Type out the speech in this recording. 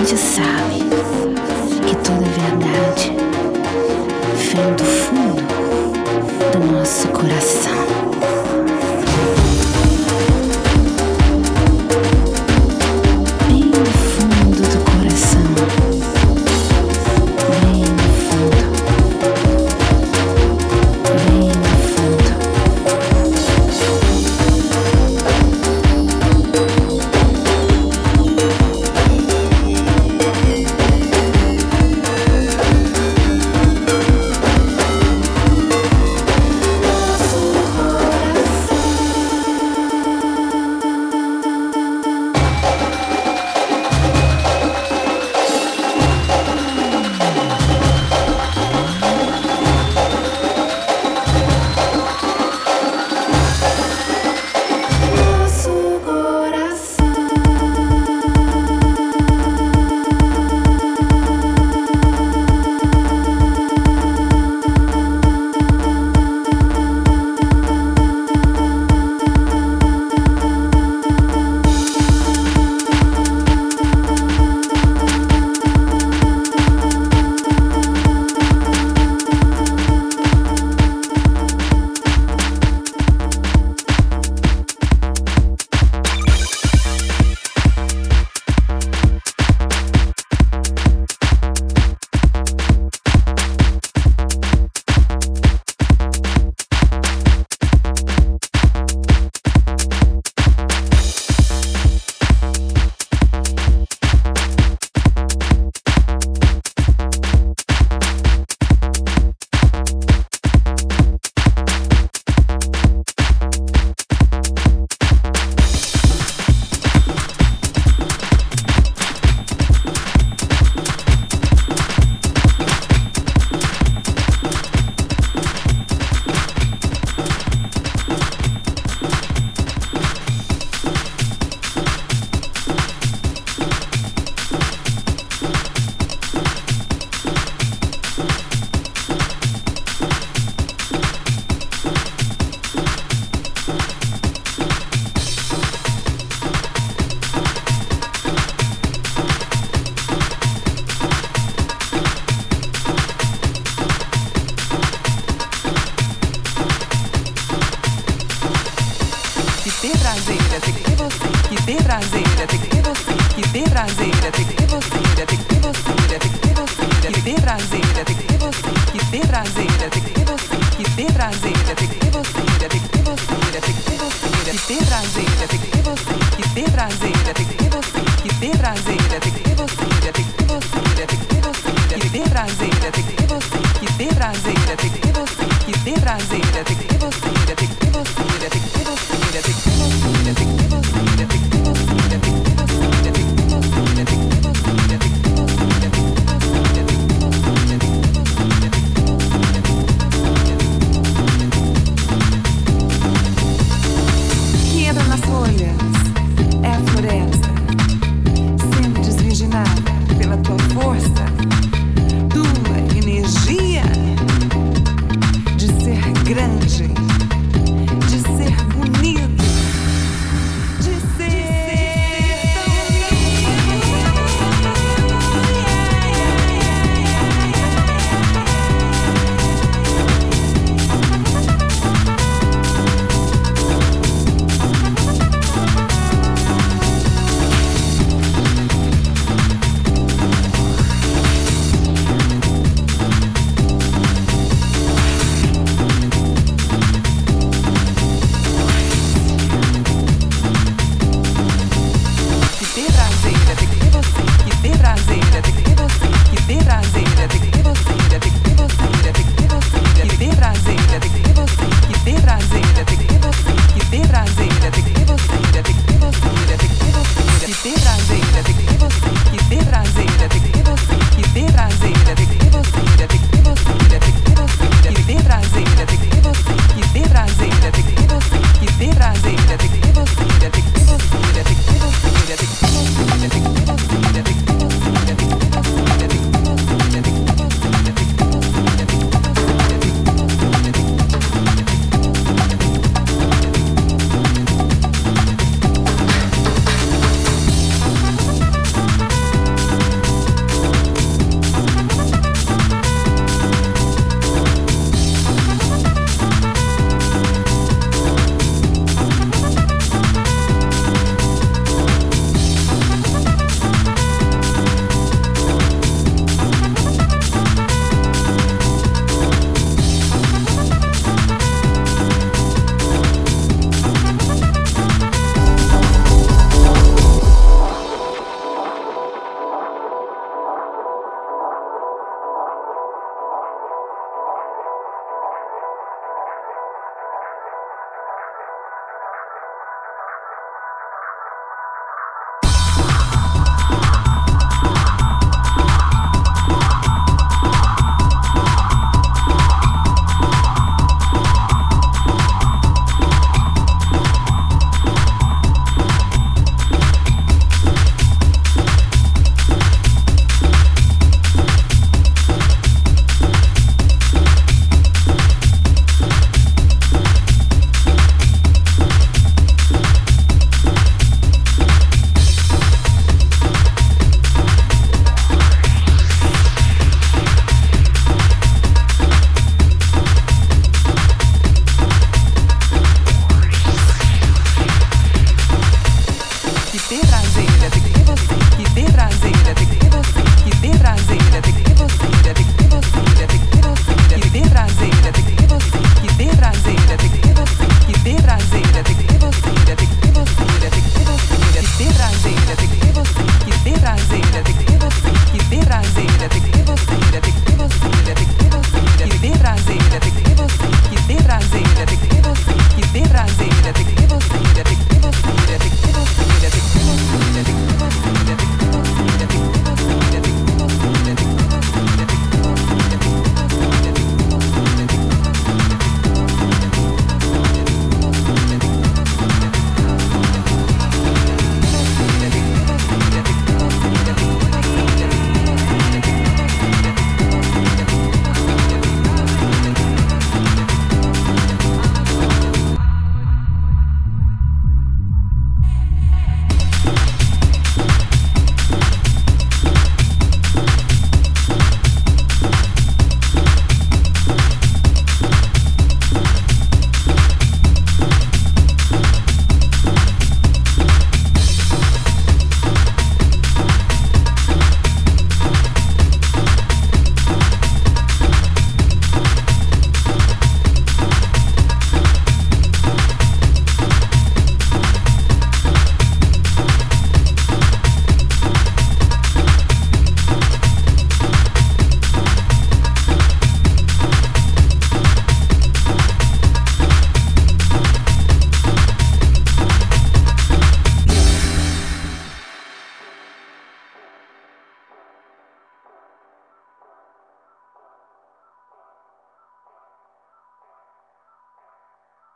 Prazer, tem